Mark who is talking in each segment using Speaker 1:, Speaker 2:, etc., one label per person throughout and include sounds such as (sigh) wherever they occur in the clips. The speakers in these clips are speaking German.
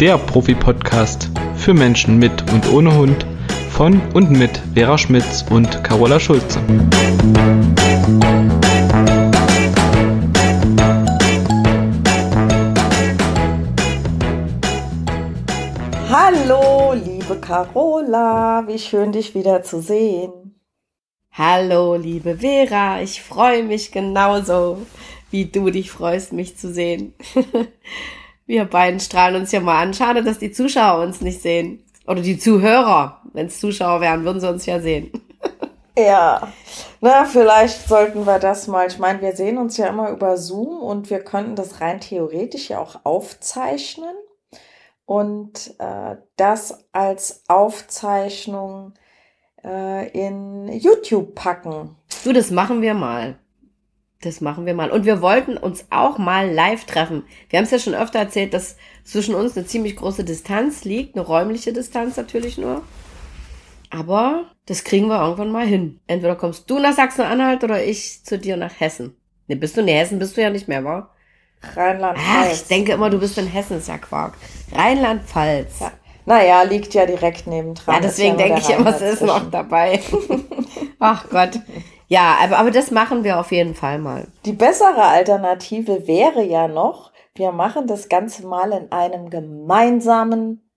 Speaker 1: der Profi-Podcast für Menschen mit und ohne Hund von und mit Vera Schmitz und Carola Schulze.
Speaker 2: Hallo, liebe Carola, wie schön dich wieder zu sehen.
Speaker 3: Hallo, liebe Vera, ich freue mich genauso, wie du dich freust, mich zu sehen. (laughs) Wir beiden strahlen uns ja mal an. Schade, dass die Zuschauer uns nicht sehen. Oder die Zuhörer. Wenn es Zuschauer wären, würden sie uns ja sehen. (laughs)
Speaker 2: Ja, na, vielleicht sollten wir das mal. Ich meine, wir sehen uns ja immer über Zoom und wir könnten das rein theoretisch ja auch aufzeichnen und äh, das als Aufzeichnung äh, in YouTube packen.
Speaker 3: Du, das machen wir mal. Das machen wir mal. Und wir wollten uns auch mal live treffen. Wir haben es ja schon öfter erzählt, dass zwischen uns eine ziemlich große Distanz liegt, eine räumliche Distanz natürlich nur. Aber das kriegen wir irgendwann mal hin. Entweder kommst du nach Sachsen-Anhalt oder ich zu dir nach Hessen. Ne, bist du in Hessen, bist du ja nicht mehr, wa?
Speaker 2: Rheinland-Pfalz.
Speaker 3: ich denke immer, du bist in Hessen, ist ja Quark. Rheinland-Pfalz.
Speaker 2: Ja. Naja, liegt ja direkt nebendran.
Speaker 3: Ja, deswegen denke ich immer, es ist noch dabei. (laughs) Ach Gott. Ja, aber, aber das machen wir auf jeden Fall mal.
Speaker 2: Die bessere Alternative wäre ja noch, wir machen das Ganze mal in einem gemeinsamen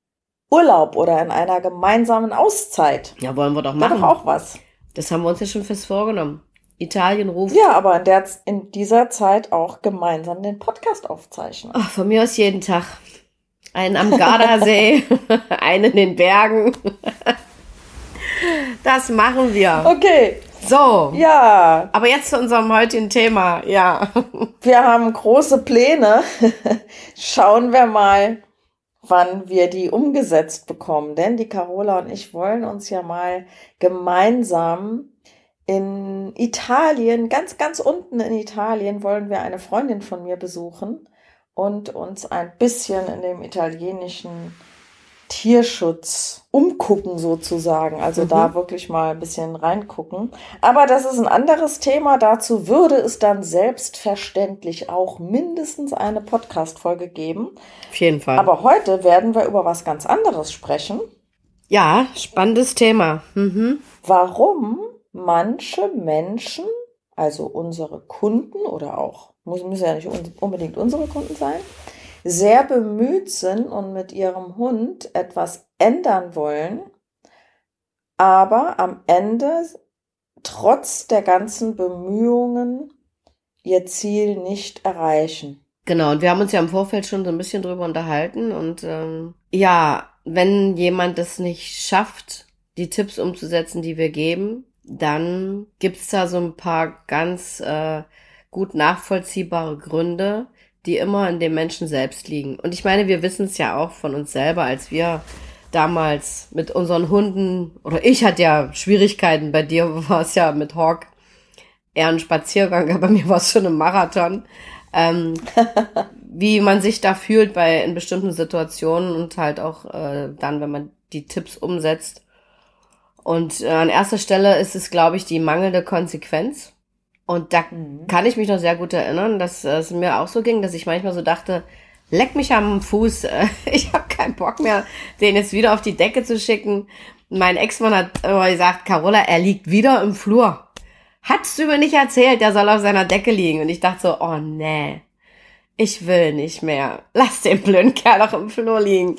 Speaker 2: Urlaub oder in einer gemeinsamen Auszeit.
Speaker 3: Ja, wollen wir doch machen.
Speaker 2: War doch auch was.
Speaker 3: Das haben wir uns ja schon fest vorgenommen. Italien ruft.
Speaker 2: Ja, aber in, der, in dieser Zeit auch gemeinsam den Podcast aufzeichnen.
Speaker 3: Ach, von mir aus jeden Tag. Einen am Gardasee, (laughs) (laughs) einen in den Bergen. Das machen wir.
Speaker 2: Okay.
Speaker 3: So.
Speaker 2: Ja.
Speaker 3: Aber jetzt zu unserem heutigen Thema. Ja. (laughs)
Speaker 2: Wir haben große Pläne. (laughs) Schauen wir mal, wann wir die umgesetzt bekommen. Denn die Carola und ich wollen uns ja mal gemeinsam in Italien, ganz, ganz unten in Italien, wollen wir eine Freundin von mir besuchen und uns ein bisschen in dem italienischen Tierschutz umgucken sozusagen. Also mhm. da wirklich mal ein bisschen reingucken. Aber das ist ein anderes Thema. Dazu würde es dann selbstverständlich auch mindestens eine Podcast-Folge geben.
Speaker 3: Auf jeden Fall.
Speaker 2: Aber heute werden wir über was ganz anderes sprechen.
Speaker 3: Ja, spannendes Thema. Mhm.
Speaker 2: Warum manche Menschen, also unsere Kunden oder auch, muss, müssen ja nicht unbedingt unsere Kunden sein, sehr bemüht sind und mit ihrem Hund etwas ändern wollen, aber am Ende trotz der ganzen Bemühungen ihr Ziel nicht erreichen.
Speaker 3: Genau, und wir haben uns ja im Vorfeld schon so ein bisschen drüber unterhalten und ähm, ja, wenn jemand es nicht schafft, die Tipps umzusetzen, die wir geben, dann gibt's da so ein paar ganz äh, gut nachvollziehbare Gründe, die immer in dem Menschen selbst liegen. Und ich meine, wir wissen es ja auch von uns selber, als wir damals mit unseren Hunden, oder ich hatte ja Schwierigkeiten, bei dir (laughs) war es ja mit Hawk eher ein Spaziergang, aber bei mir war es schon ein Marathon. Ähm, (laughs) wie man sich da fühlt bei in bestimmten Situationen und halt auch äh, dann, wenn man die Tipps umsetzt. Und äh, an erster Stelle ist es, glaube ich, die mangelnde Konsequenz. Und da kann ich mich noch sehr gut erinnern, dass es mir auch so ging, dass ich manchmal so dachte, leck mich am Fuß, (laughs) ich habe keinen Bock mehr, den jetzt wieder auf die Decke zu schicken. Mein Ex-Mann hat immer gesagt, Carola, er liegt wieder im Flur. Hattest du mir nicht erzählt, der soll auf seiner Decke liegen. Und ich dachte so, oh nee, ich will nicht mehr. Lass den blöden Kerl doch im Flur liegen.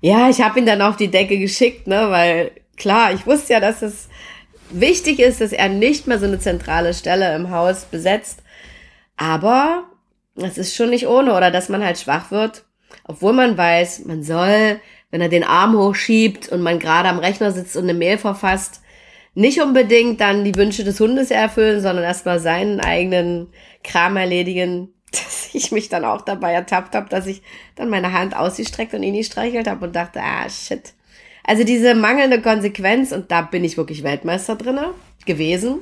Speaker 3: Ja, ich habe ihn dann auf die Decke geschickt, ne, weil klar, ich wusste ja, dass es wichtig ist, dass er nicht mehr so eine zentrale Stelle im Haus besetzt. Aber es ist schon nicht ohne oder dass man halt schwach wird, obwohl man weiß, man soll, wenn er den Arm hochschiebt und man gerade am Rechner sitzt und eine Mail verfasst, nicht unbedingt dann die Wünsche des Hundes erfüllen, sondern erstmal seinen eigenen Kram erledigen, (laughs) dass ich mich dann auch dabei ertappt habe, dass ich dann meine Hand ausgestreckt und ihn nicht streichelt habe und dachte, ah shit, also diese mangelnde Konsequenz, und da bin ich wirklich Weltmeister drinne gewesen,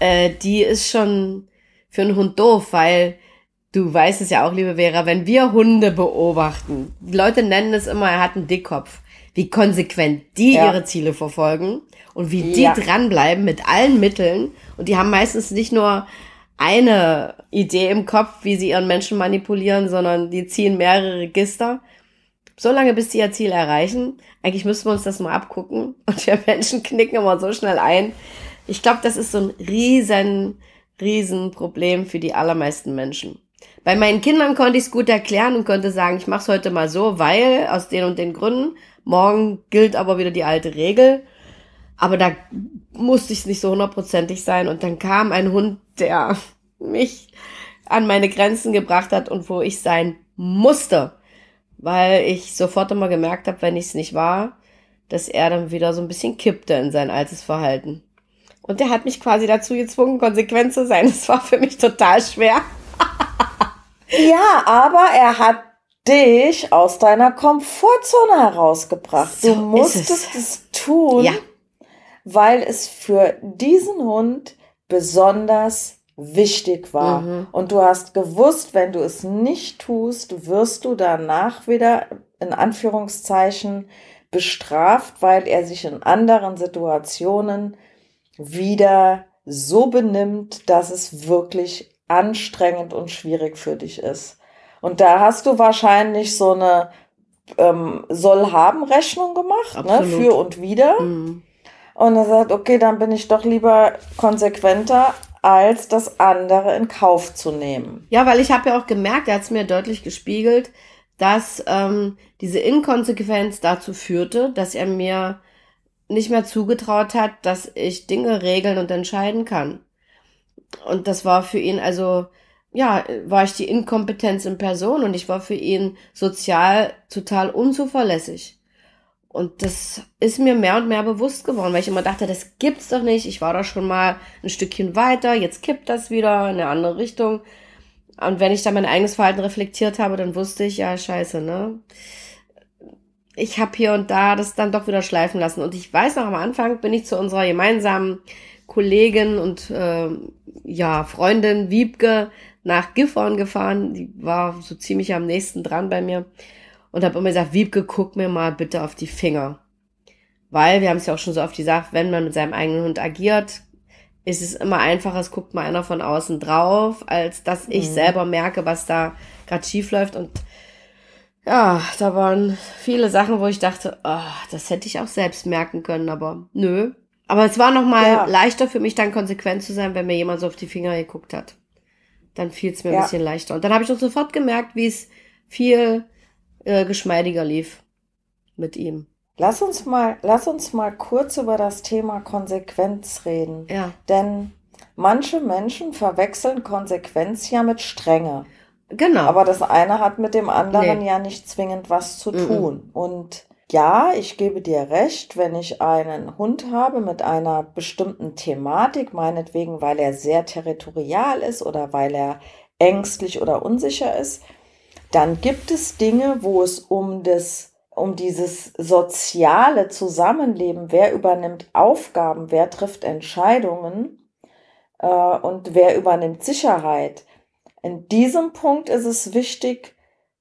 Speaker 3: äh, die ist schon für einen Hund doof, weil du weißt es ja auch, liebe Vera, wenn wir Hunde beobachten, die Leute nennen es immer, er hat einen Dickkopf, wie konsequent die ja. ihre Ziele verfolgen und wie die ja. dranbleiben mit allen Mitteln. Und die haben meistens nicht nur eine Idee im Kopf, wie sie ihren Menschen manipulieren, sondern die ziehen mehrere Register so lange, bis die ihr Ziel erreichen. Eigentlich müssten wir uns das mal abgucken. Und wir Menschen knicken immer so schnell ein. Ich glaube, das ist so ein riesen, riesen Problem für die allermeisten Menschen. Bei meinen Kindern konnte ich es gut erklären und konnte sagen, ich mache es heute mal so, weil aus den und den Gründen. Morgen gilt aber wieder die alte Regel. Aber da musste ich nicht so hundertprozentig sein. Und dann kam ein Hund, der mich an meine Grenzen gebracht hat und wo ich sein musste. Weil ich sofort immer gemerkt habe, wenn ich es nicht war, dass er dann wieder so ein bisschen kippte in sein altes Verhalten. Und der hat mich quasi dazu gezwungen, konsequent zu sein. (laughs) Das war für mich total schwer. (laughs)
Speaker 2: ja, aber er hat dich aus deiner Komfortzone herausgebracht. So du musstest es. es tun, ja. weil es für diesen Hund besonders wichtig war. Mhm. Und du hast gewusst, wenn du es nicht tust, wirst du danach wieder in Anführungszeichen bestraft, weil er sich in anderen Situationen wieder so benimmt, dass es wirklich anstrengend und schwierig für dich ist. Und da hast du wahrscheinlich so eine ähm, Soll-Haben-Rechnung gemacht, ne, für und wieder. Mhm. Und er sagt, okay, dann bin ich doch lieber konsequenter, als das andere in Kauf zu nehmen.
Speaker 3: Ja, weil ich habe ja auch gemerkt, er hat es mir deutlich gespiegelt, dass ähm, diese Inkonsequenz dazu führte, dass er mir nicht mehr zugetraut hat, dass ich Dinge regeln und entscheiden kann. Und das war für ihn also, ja, war ich die Inkompetenz in Person und ich war für ihn sozial total unzuverlässig. Und das ist mir mehr und mehr bewusst geworden, weil ich immer dachte, das gibt's doch nicht. Ich war da schon mal ein Stückchen weiter, jetzt kippt das wieder in eine andere Richtung. Und wenn ich dann mein eigenes Verhalten reflektiert habe, dann wusste ich, ja, scheiße, ne? Ich habe hier und da das dann doch wieder schleifen lassen. Und ich weiß noch, am Anfang bin ich zu unserer gemeinsamen Kollegin und äh, ja, Freundin Wiebke nach Gifhorn gefahren. Die war so ziemlich am nächsten dran bei mir und habe immer gesagt, Wiebke, guck mir mal bitte auf die Finger. Weil, wir haben es ja auch schon so oft gesagt, wenn man mit seinem eigenen Hund agiert, ist es immer einfacher, es guckt mal einer von außen drauf, als dass ich mhm. selber merke, was da gerade schief läuft. Und ja, da waren viele Sachen, wo ich dachte, oh, das hätte ich auch selbst merken können, aber nö. Aber es war nochmal ja. leichter für mich, dann konsequent zu sein, wenn mir jemand so auf die Finger geguckt hat. Dann fiel es mir ja. ein bisschen leichter. Und dann habe ich auch sofort gemerkt, wie es viel äh, geschmeidiger lief mit ihm.
Speaker 2: Lass uns mal, lass uns mal kurz über das Thema Konsequenz reden.
Speaker 3: Ja.
Speaker 2: Denn manche Menschen verwechseln Konsequenz ja mit Strenge.
Speaker 3: Genau.
Speaker 2: Aber das eine hat mit dem anderen nee. ja nicht zwingend was zu tun. Mm -mm. Und ja, ich gebe dir recht, wenn ich einen Hund habe mit einer bestimmten Thematik, meinetwegen, weil er sehr territorial ist oder weil er ängstlich oder unsicher ist, dann gibt es Dinge, wo es um das, um dieses soziale Zusammenleben, wer übernimmt Aufgaben, wer trifft Entscheidungen äh, und wer übernimmt Sicherheit. In diesem Punkt ist es wichtig,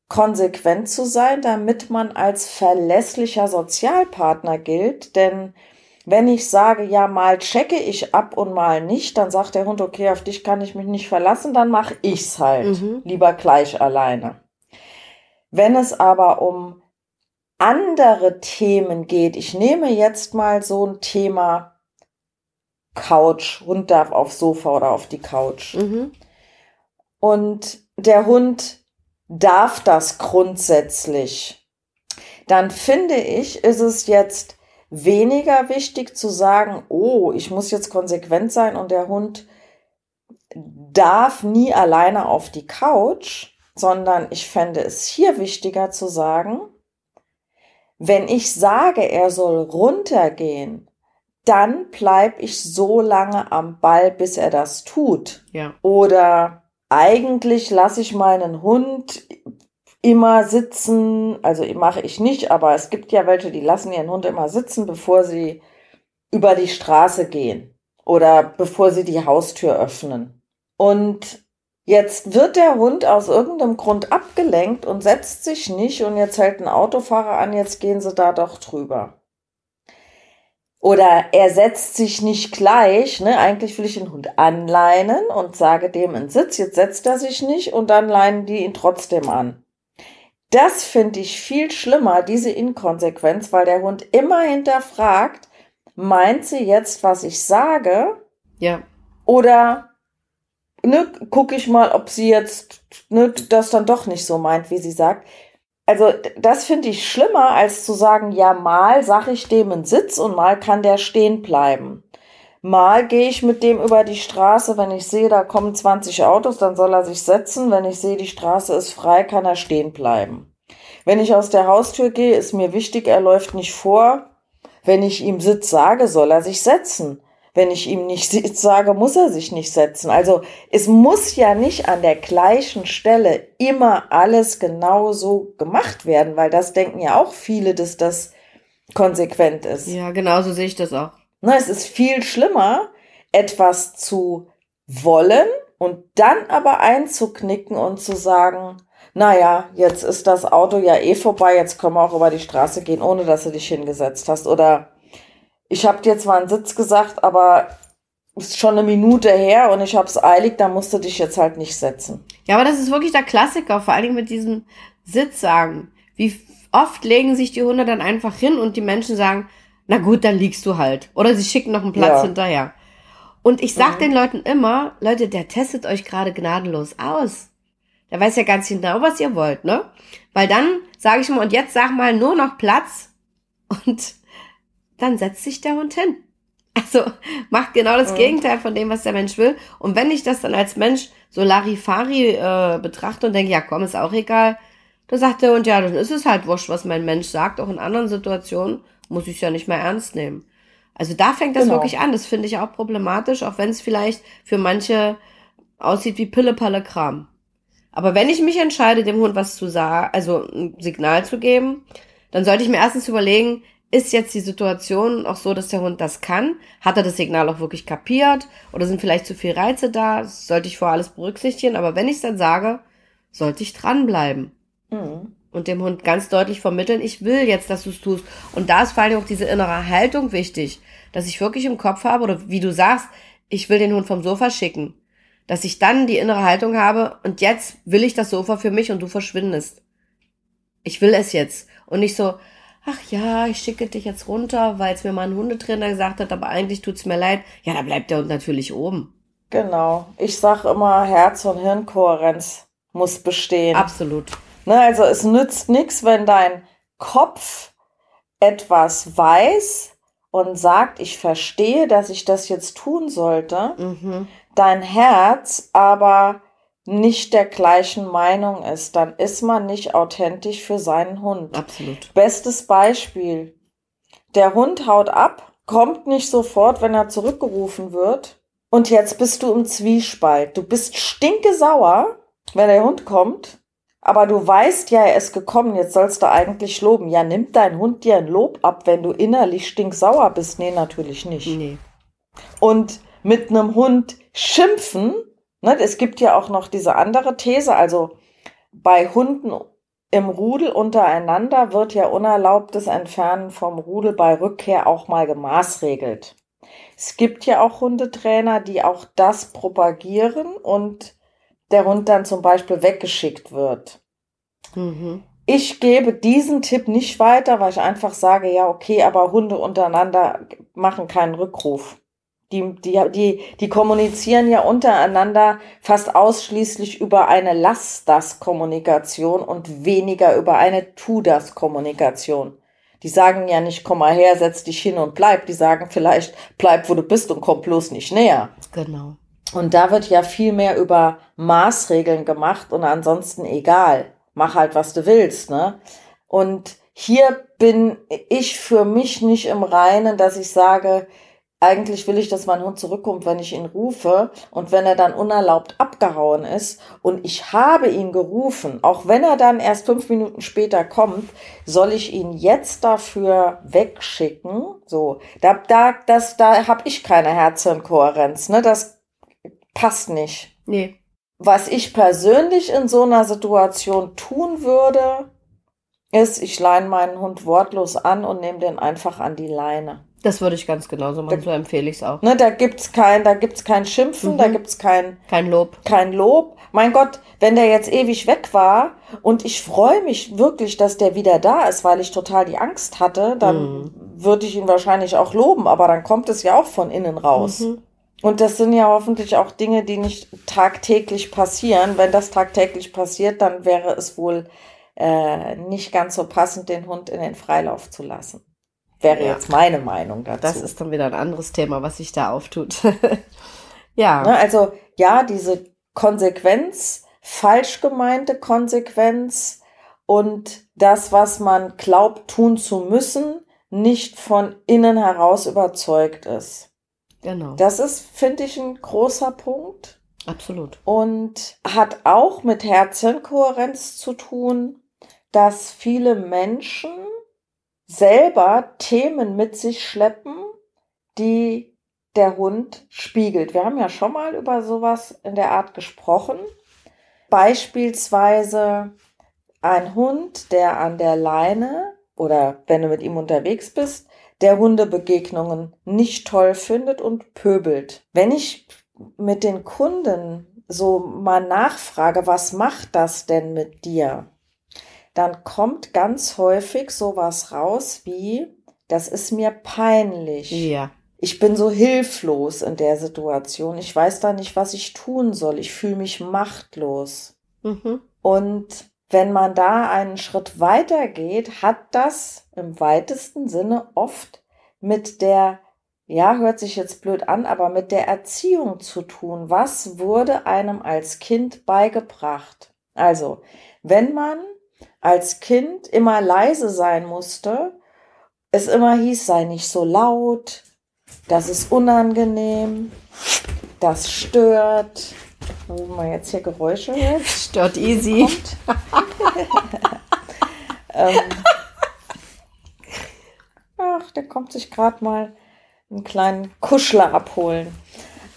Speaker 2: konsequent zu sein, damit man als verlässlicher Sozialpartner gilt, denn wenn ich sage, ja, mal checke ich ab und mal nicht, dann sagt der Hund, okay, auf dich kann ich mich nicht verlassen, dann mache ich's halt, mhm. lieber gleich alleine. Wenn es aber um andere Themen geht, ich nehme jetzt mal so ein Thema Couch, Hund darf aufs Sofa oder auf die Couch. Mhm. Und der Hund darf das grundsätzlich. Dann finde ich, ist es jetzt weniger wichtig zu sagen, oh, ich muss jetzt konsequent sein und der Hund darf nie alleine auf die Couch, sondern ich fände es hier wichtiger zu sagen, wenn ich sage, er soll runtergehen, dann bleibe ich so lange am Ball, bis er das tut.
Speaker 3: Ja.
Speaker 2: Oder eigentlich lasse ich meinen Hund immer sitzen, also mache ich nicht, aber es gibt ja welche, die lassen ihren Hund immer sitzen, bevor sie über die Straße gehen oder bevor sie die Haustür öffnen. Und Jetzt wird der Hund aus irgendeinem Grund abgelenkt und setzt sich nicht und jetzt hält ein Autofahrer an, jetzt gehen sie da doch drüber. Oder er setzt sich nicht gleich, ne? Eigentlich will ich den Hund anleinen und sage dem in Sitz, jetzt setzt er sich nicht und dann leinen die ihn trotzdem an. Das finde ich viel schlimmer, diese Inkonsequenz, weil der Hund immer hinterfragt, meint sie jetzt, was ich sage?
Speaker 3: Ja.
Speaker 2: Oder ne, gucke ich mal, ob sie jetzt ne, das dann doch nicht so meint, wie sie sagt. Also das finde ich schlimmer, als zu sagen, ja, mal sage ich dem einen Sitz und mal kann der stehen bleiben. Mal gehe ich mit dem über die Straße, wenn ich sehe, da kommen 20 Autos, dann soll er sich setzen. Wenn ich sehe, die Straße ist frei, kann er stehen bleiben. Wenn ich aus der Haustür gehe, ist mir wichtig, er läuft nicht vor. Wenn ich ihm Sitz sage, soll er sich setzen. Wenn ich ihm nicht (laughs) sage, muss er sich nicht setzen. Also es muss ja nicht an der gleichen Stelle immer alles genauso gemacht werden, weil das denken ja auch viele, dass das konsequent ist.
Speaker 3: Ja, genau so sehe ich das auch.
Speaker 2: Na, es ist viel schlimmer, etwas zu wollen und dann aber einzuknicken und zu sagen, naja, jetzt ist das Auto ja eh vorbei, jetzt können wir auch über die Straße gehen, ohne dass du dich hingesetzt hast. Oder ich habe dir zwar einen Sitz gesagt, aber ist schon eine Minute her und ich habe es eilig, da musst du dich jetzt halt nicht setzen.
Speaker 3: Ja, aber das ist wirklich der Klassiker, vor allen Dingen mit diesem Sitz sagen. Wie oft legen sich die Hunde dann einfach hin und die Menschen sagen, na gut, dann liegst du halt. Oder sie schicken noch einen Platz ja. hinterher. Und ich sag mhm. den Leuten immer, Leute, der testet euch gerade gnadenlos aus. Der weiß ja ganz genau, was ihr wollt, ne? Weil dann sage ich mal, und jetzt sag mal nur noch Platz und dann setzt sich der Hund hin. Also macht genau das mhm. Gegenteil von dem, was der Mensch will. Und wenn ich das dann als Mensch so Larifari äh, betrachte und denke, ja komm, ist auch egal, dann sagt der Hund, ja, dann ist es halt wurscht, was mein Mensch sagt. Auch in anderen Situationen muss ich es ja nicht mehr ernst nehmen. Also da fängt das genau. wirklich an. Das finde ich auch problematisch, auch wenn es vielleicht für manche aussieht wie Pille-Palle-Kram. Aber wenn ich mich entscheide, dem Hund was zu sagen, also ein Signal zu geben, dann sollte ich mir erstens überlegen, ist jetzt die Situation auch so, dass der Hund das kann? Hat er das Signal auch wirklich kapiert? Oder sind vielleicht zu viel Reize da? Das sollte ich vor alles berücksichtigen. Aber wenn ich es dann sage, sollte ich dranbleiben. Mhm. Und dem Hund ganz deutlich vermitteln, ich will jetzt, dass du es tust. Und da ist vor allem auch diese innere Haltung wichtig, dass ich wirklich im Kopf habe, oder wie du sagst, ich will den Hund vom Sofa schicken dass ich dann die innere Haltung habe und jetzt will ich das Sofa für mich und du verschwindest. Ich will es jetzt. Und nicht so, ach ja, ich schicke dich jetzt runter, weil es mir mal ein Hundetrainer gesagt hat, aber eigentlich tut's mir leid. Ja, da bleibt der Hund natürlich oben.
Speaker 2: Genau. Ich sag immer, Herz- und Hirnkohärenz muss bestehen.
Speaker 3: Absolut.
Speaker 2: Ne, also es nützt nichts, wenn dein Kopf etwas weiß und sagt, ich verstehe, dass ich das jetzt tun sollte. Mhm dein Herz aber nicht der gleichen Meinung ist, dann ist man nicht authentisch für seinen Hund.
Speaker 3: Absolut.
Speaker 2: Bestes Beispiel. Der Hund haut ab, kommt nicht sofort, wenn er zurückgerufen wird. Und jetzt bist du im Zwiespalt. Du bist stinkesauer, wenn der Hund kommt. Aber du weißt ja, er ist gekommen, jetzt sollst du eigentlich loben. Ja, nimmt dein Hund dir ein Lob ab, wenn du innerlich stinksauer bist? Nee, natürlich nicht. Nee. Und mit einem Hund schimpfen. Ne, es gibt ja auch noch diese andere These, also bei Hunden im Rudel untereinander wird ja unerlaubtes Entfernen vom Rudel bei Rückkehr auch mal gemaßregelt. Es gibt ja auch Hundetrainer, die auch das propagieren und der Hund dann zum Beispiel weggeschickt wird. Mhm. Ich gebe diesen Tipp nicht weiter, weil ich einfach sage, ja, okay, aber Hunde untereinander machen keinen Rückruf. Die, die, die, die kommunizieren ja untereinander fast ausschließlich über eine Lass-das-Kommunikation und weniger über eine Tu-das-Kommunikation. Die sagen ja nicht, komm mal her, setz dich hin und bleib. Die sagen vielleicht, bleib, wo du bist und komm bloß nicht näher.
Speaker 3: Genau.
Speaker 2: Und da wird ja viel mehr über Maßregeln gemacht und ansonsten egal. Mach halt, was du willst, ne? Und hier bin ich für mich nicht im Reinen, dass ich sage, eigentlich will ich, dass mein Hund zurückkommt, wenn ich ihn rufe und wenn er dann unerlaubt abgehauen ist und ich habe ihn gerufen, auch wenn er dann erst fünf Minuten später kommt, soll ich ihn jetzt dafür wegschicken? So, da, da, das, da habe ich keine Herzinkohärenz, ne? Das passt nicht.
Speaker 3: Nee.
Speaker 2: Was ich persönlich in so einer Situation tun würde, ist, ich leine meinen Hund wortlos an und nehme den einfach an die Leine.
Speaker 3: Das würde ich ganz genauso machen, so empfehle ich es auch.
Speaker 2: Ne, da gibt's kein, da gibt's kein Schimpfen,
Speaker 3: Mhm.
Speaker 2: da gibt's kein,
Speaker 3: Kein Lob.
Speaker 2: kein Lob. Mein Gott, wenn der jetzt ewig weg war und ich freue mich wirklich, dass der wieder da ist, weil ich total die Angst hatte, dann
Speaker 3: Mhm.
Speaker 2: würde ich ihn wahrscheinlich auch loben, aber dann kommt es ja auch von innen raus.
Speaker 3: Mhm.
Speaker 2: Und das sind ja hoffentlich auch Dinge, die nicht tagtäglich passieren. Wenn das tagtäglich passiert, dann wäre es wohl äh, nicht ganz so passend, den Hund in den Freilauf zu lassen. Wäre
Speaker 3: Ja.
Speaker 2: jetzt meine Meinung dazu.
Speaker 3: Das ist dann wieder ein anderes Thema, was sich da auftut. (laughs) ja.
Speaker 2: Ne, also ja, diese Konsequenz, falsch gemeinte Konsequenz und das, was man glaubt tun zu müssen, nicht von innen heraus überzeugt ist.
Speaker 3: Genau.
Speaker 2: Das ist, finde ich, ein großer Punkt
Speaker 3: Absolut.
Speaker 2: und hat auch mit Herzchenkohärenz zu tun, dass viele Menschen selber Themen mit sich schleppen, die der Hund spiegelt. Wir haben ja schon mal über sowas in der Art gesprochen. Beispielsweise ein Hund, der an der Leine oder wenn du mit ihm unterwegs bist, der Hundebegegnungen nicht toll findet und pöbelt. Wenn ich mit den Kunden so mal nachfrage, was macht das denn mit dir? Dann kommt ganz häufig sowas raus wie, das ist mir peinlich.
Speaker 3: Ja.
Speaker 2: Ich bin so hilflos in der Situation. Ich weiß da nicht, was ich tun soll. Ich fühle mich machtlos.
Speaker 3: Mhm.
Speaker 2: Und wenn man da einen Schritt weiter geht, hat das im weitesten Sinne oft mit der, ja, hört sich jetzt blöd an, aber mit der Erziehung zu tun. Was wurde einem als Kind beigebracht? Also, wenn man als Kind immer leise sein musste, es immer hieß, sei nicht so laut, das ist unangenehm, das stört. Wenn man jetzt hier Geräusche hört, (laughs)
Speaker 3: Stört easy. (laughs)
Speaker 2: ähm, ach, der kommt sich gerade mal einen kleinen Kuschler abholen.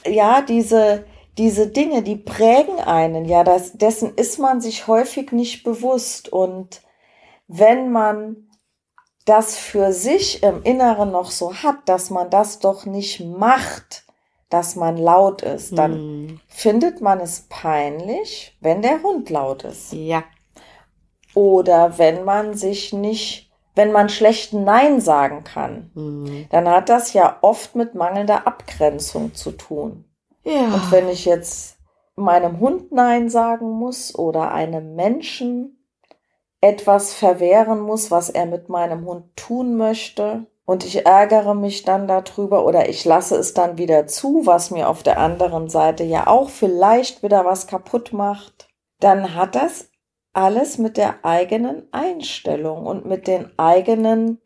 Speaker 2: Ja, diese, diese Dinge, die prägen einen, ja, das, dessen ist man sich häufig nicht bewusst. Und wenn man das für sich im Inneren noch so hat, dass man das doch nicht macht, dass man laut ist, dann
Speaker 3: Hm.
Speaker 2: findet man es peinlich, wenn der Hund laut ist.
Speaker 3: Ja.
Speaker 2: Oder wenn man sich nicht, wenn man schlecht Nein sagen kann,
Speaker 3: Hm.
Speaker 2: dann hat das ja oft mit mangelnder Abgrenzung zu tun.
Speaker 3: Ja.
Speaker 2: Und wenn ich jetzt meinem Hund Nein sagen muss oder einem Menschen etwas verwehren muss, was er mit meinem Hund tun möchte, und ich ärgere mich dann darüber oder ich lasse es dann wieder zu, was mir auf der anderen Seite ja auch vielleicht wieder was kaputt macht, dann hat das alles mit der eigenen Einstellung und mit den eigenen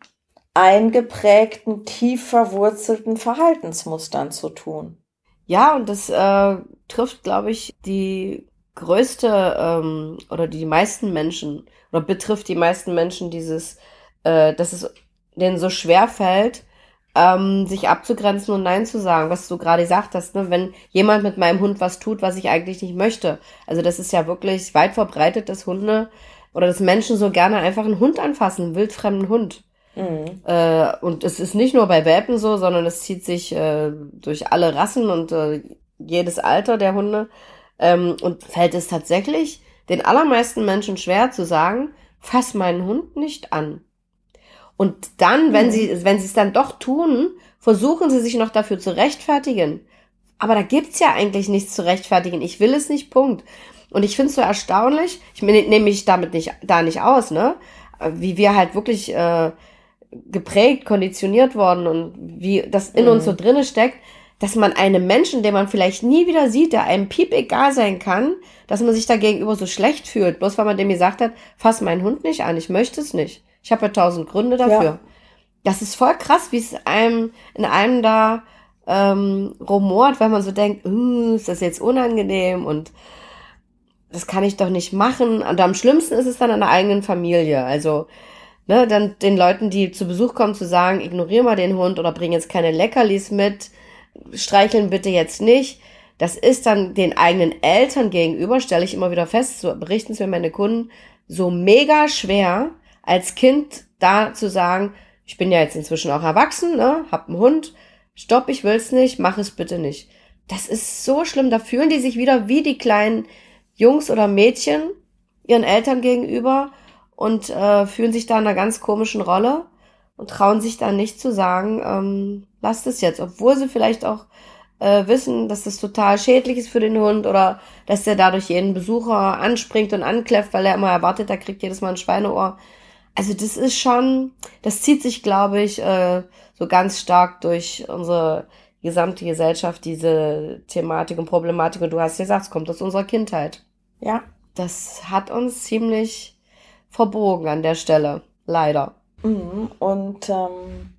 Speaker 2: eingeprägten, tief verwurzelten Verhaltensmustern zu tun.
Speaker 3: Ja, und das äh, trifft, glaube ich, die größte ähm, oder die meisten Menschen oder betrifft die meisten Menschen dieses, äh, dass es denen so schwer fällt, ähm, sich abzugrenzen und Nein zu sagen, was du gerade gesagt hast, ne? wenn jemand mit meinem Hund was tut, was ich eigentlich nicht möchte. Also das ist ja wirklich weit verbreitet, dass Hunde oder dass Menschen so gerne einfach einen Hund anfassen, einen wildfremden Hund.
Speaker 2: Mhm.
Speaker 3: Äh, und es ist nicht nur bei Welpen so, sondern es zieht sich äh, durch alle Rassen und äh, jedes Alter der Hunde. Ähm, und fällt es tatsächlich den allermeisten Menschen schwer zu sagen, fass meinen Hund nicht an. Und dann, wenn
Speaker 2: Mhm.
Speaker 3: sie, wenn sie es dann doch tun, versuchen sie sich noch dafür zu rechtfertigen. Aber da gibt's ja eigentlich nichts zu rechtfertigen. Ich will es nicht, Punkt. Und ich finde es so erstaunlich, ich nehme mich damit nicht, da nicht aus, ne? Wie wir halt wirklich äh, geprägt, konditioniert worden und wie das in
Speaker 2: Mhm.
Speaker 3: uns so drinne steckt, dass man einem Menschen, den man vielleicht nie wieder sieht, der einem piep egal sein kann, dass man sich da gegenüber so schlecht fühlt, bloß weil man dem gesagt hat, fass meinen Hund nicht an, ich möchte es nicht. Ich habe ja tausend Gründe dafür.
Speaker 2: Ja.
Speaker 3: Das ist voll krass, wie es einem in einem da ähm, rumort, weil man so denkt, uh, ist das jetzt unangenehm und das kann ich doch nicht machen. Und am schlimmsten ist es dann in der eigenen Familie. Also, ne, dann den Leuten, die zu Besuch kommen, zu sagen, ignoriere mal den Hund oder bring jetzt keine Leckerlis mit, streicheln bitte jetzt nicht. Das ist dann den eigenen Eltern gegenüber, stelle ich immer wieder fest, so berichten es mir meine Kunden, so mega schwer, als Kind da zu sagen, ich bin ja jetzt inzwischen auch erwachsen, ne, hab einen Hund, stopp, ich will's nicht, mach es bitte nicht. Das ist so schlimm, da fühlen die sich wieder wie die kleinen Jungs oder Mädchen ihren Eltern gegenüber und äh, fühlen sich da in einer ganz komischen Rolle und trauen sich dann nicht zu sagen, ähm, lasst es jetzt, obwohl sie vielleicht auch äh, wissen, dass das total schädlich ist für den Hund oder dass der dadurch jeden Besucher anspringt und ankläfft, weil er immer erwartet, er kriegt jedes Mal ein Schweineohr. Also das ist schon, das zieht sich, glaube ich, äh, so ganz stark durch unsere gesamte Gesellschaft, diese Thematik und Problematik. Und du hast gesagt, es kommt aus unserer Kindheit.
Speaker 2: Ja.
Speaker 3: Das hat uns ziemlich verbogen an der Stelle, leider.
Speaker 2: Mhm. Und ähm,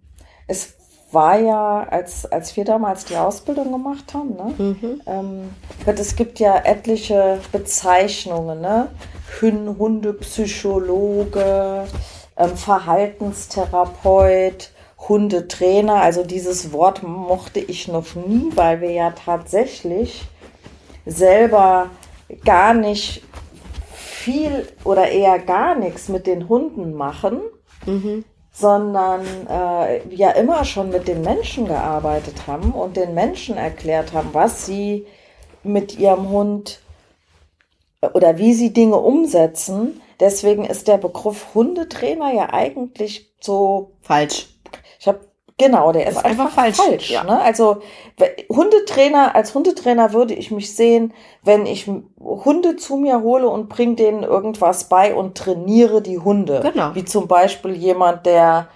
Speaker 2: es war ja, als, als wir damals die Ausbildung gemacht haben, ne? Mhm. Ähm, es gibt ja etliche Bezeichnungen, ne? Hundepsychologe, ähm, Verhaltenstherapeut, Hundetrainer. Also dieses Wort mochte ich noch nie, weil wir ja tatsächlich selber gar nicht viel oder eher gar nichts mit den Hunden machen. Mhm sondern äh, ja immer schon mit den Menschen gearbeitet haben und den Menschen erklärt haben, was sie mit ihrem Hund äh, oder wie sie Dinge umsetzen. Deswegen ist der Begriff Hundetrainer ja eigentlich so
Speaker 3: falsch.
Speaker 2: Ich habe Genau, der ist, ist einfach, einfach, falsch. falsch ja. ne? Also Hundetrainer, als Hundetrainer würde ich mich sehen, wenn ich Hunde zu mir hole und bringe denen irgendwas bei und trainiere die Hunde. Genau. Wie zum Beispiel jemand, der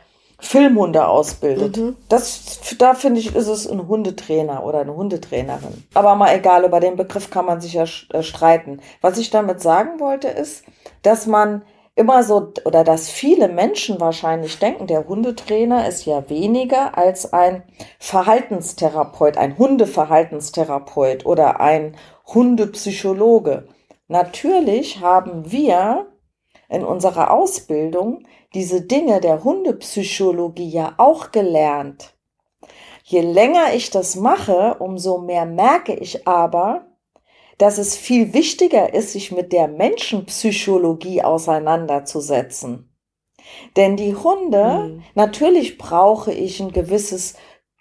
Speaker 2: Filmhunde ausbildet. Mhm. Das, da finde ich, ist es ein Hundetrainer oder eine Hundetrainerin. Aber mal egal, über den Begriff kann man sich ja äh, streiten. Was ich damit sagen wollte, ist, dass man immer so, oder dass viele Menschen wahrscheinlich denken, der Hundetrainer ist ja weniger als ein Verhaltenstherapeut, ein Hundeverhaltenstherapeut oder ein Hundepsychologe. Natürlich haben wir in unserer Ausbildung diese Dinge der Hundepsychologie ja auch gelernt. Je länger ich das mache, umso mehr merke ich aber, dass es viel wichtiger ist, sich mit der Menschenpsychologie auseinanderzusetzen. Denn die Hunde, mhm. natürlich brauche ich ein gewisses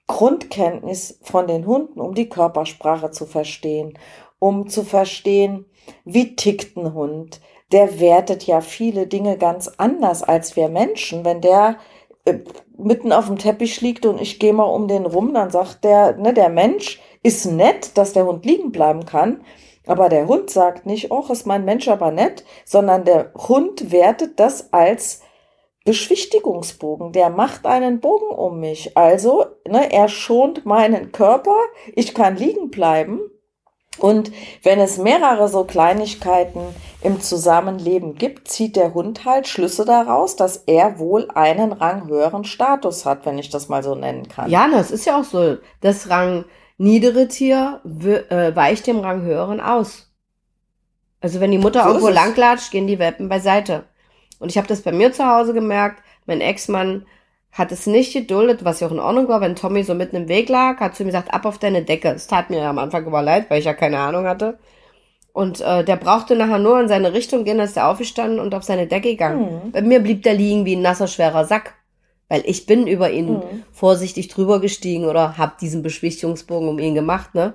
Speaker 2: Grundkenntnis von den Hunden, um die Körpersprache zu verstehen, um zu verstehen, wie tickt ein Hund. Der wertet ja viele Dinge ganz anders als wir Menschen. Wenn der äh, mitten auf dem Teppich liegt und ich gehe mal um den rum, dann sagt der, ne, der Mensch ist nett, dass der Hund liegen bleiben kann. Aber der Hund sagt nicht, oh, ist mein Mensch aber nett, sondern der Hund wertet das als Beschwichtigungsbogen. Der macht einen Bogen um mich. Also, ne, er schont meinen Körper. Ich kann liegen bleiben. Und wenn es mehrere so Kleinigkeiten im Zusammenleben gibt, zieht der Hund halt Schlüsse daraus, dass er wohl einen ranghöheren Status hat, wenn ich das mal so nennen kann.
Speaker 3: Ja, das ist ja auch so. Das Rang, niedere Tier äh, weicht dem Rang höheren aus. Also wenn die Mutter so irgendwo langlatscht, gehen die Welpen beiseite. Und ich habe das bei mir zu Hause gemerkt. Mein Ex-Mann hat es nicht geduldet, was ja auch in Ordnung war, wenn Tommy so mitten im Weg lag, hat zu ihm gesagt, ab auf deine Decke. Es tat mir ja am Anfang immer leid, weil ich ja keine Ahnung hatte. Und äh, der brauchte nachher nur in seine Richtung gehen, ist er aufgestanden und auf seine Decke gegangen. Mhm. Bei mir blieb der liegen wie ein nasser, schwerer Sack. Weil ich bin über ihn mhm. vorsichtig drüber gestiegen oder hab diesen Beschwichtigungsbogen um ihn gemacht, ne?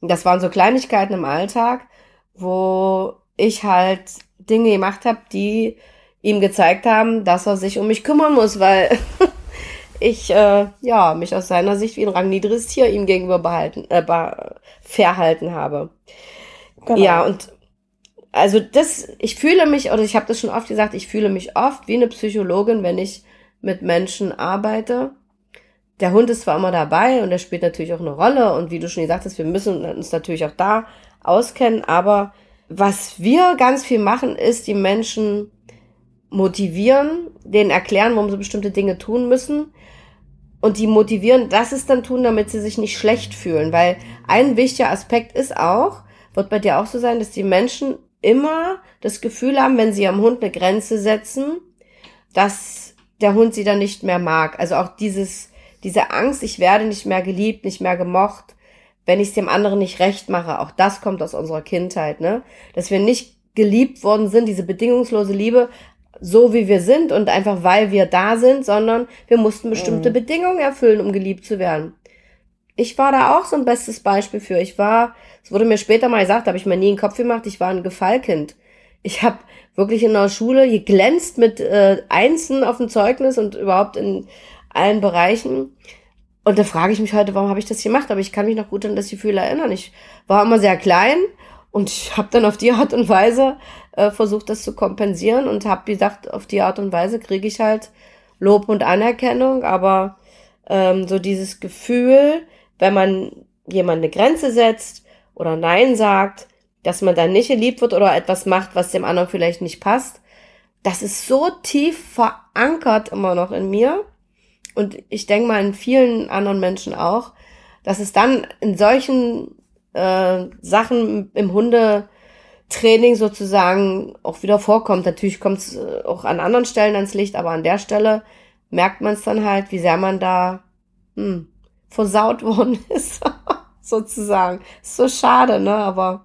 Speaker 3: Und das waren so Kleinigkeiten im Alltag, wo ich halt Dinge gemacht habe, die ihm gezeigt haben, dass er sich um mich kümmern muss, weil (laughs) ich äh, ja mich aus seiner Sicht wie ein rangniedriges Tier ihm gegenüber behalten, äh, verhalten habe. Genau. Ja, und also das, ich fühle mich, oder ich habe das schon oft gesagt, ich fühle mich oft wie eine Psychologin, wenn ich mit Menschen arbeite. Der Hund ist zwar immer dabei und er spielt natürlich auch eine Rolle und wie du schon gesagt hast, wir müssen uns natürlich auch da auskennen, aber was wir ganz viel machen, ist die Menschen motivieren, denen erklären, warum sie bestimmte Dinge tun müssen und die motivieren, dass es dann tun, damit sie sich nicht schlecht fühlen, weil ein wichtiger Aspekt ist auch, wird bei dir auch so sein, dass die Menschen immer das Gefühl haben, wenn sie am Hund eine Grenze setzen, dass der Hund sie dann nicht mehr mag. Also auch dieses, diese Angst, ich werde nicht mehr geliebt, nicht mehr gemocht, wenn ich es dem anderen nicht recht mache. Auch das kommt aus unserer Kindheit, ne? Dass wir nicht geliebt worden sind, diese bedingungslose Liebe so, wie wir sind und einfach weil wir da sind, sondern wir mussten bestimmte mhm. Bedingungen erfüllen, um geliebt zu werden. Ich war da auch so ein bestes Beispiel für. Ich war, es wurde mir später mal gesagt, habe ich mir nie in den Kopf gemacht, ich war ein Gefallkind. Ich habe wirklich in der Schule geglänzt mit äh, Einsen auf dem Zeugnis und überhaupt in allen Bereichen. Und da frage ich mich heute, warum habe ich das gemacht? Aber ich kann mich noch gut an das Gefühl erinnern. Ich war immer sehr klein und ich habe dann auf die Art und Weise äh, versucht, das zu kompensieren und habe gesagt, auf die Art und Weise kriege ich halt Lob und Anerkennung. Aber ähm, so dieses Gefühl, wenn man jemand eine Grenze setzt oder Nein sagt, dass man dann nicht geliebt wird oder etwas macht, was dem anderen vielleicht nicht passt, das ist so tief verankert immer noch in mir und ich denke mal in vielen anderen Menschen auch, dass es dann in solchen äh, Sachen im Hundetraining sozusagen auch wieder vorkommt. Natürlich kommt es äh, auch an anderen Stellen ans Licht, aber an der Stelle merkt man es dann halt, wie sehr man da hm, versaut (laughs) worden ist, sozusagen. Ist so schade, ne? Aber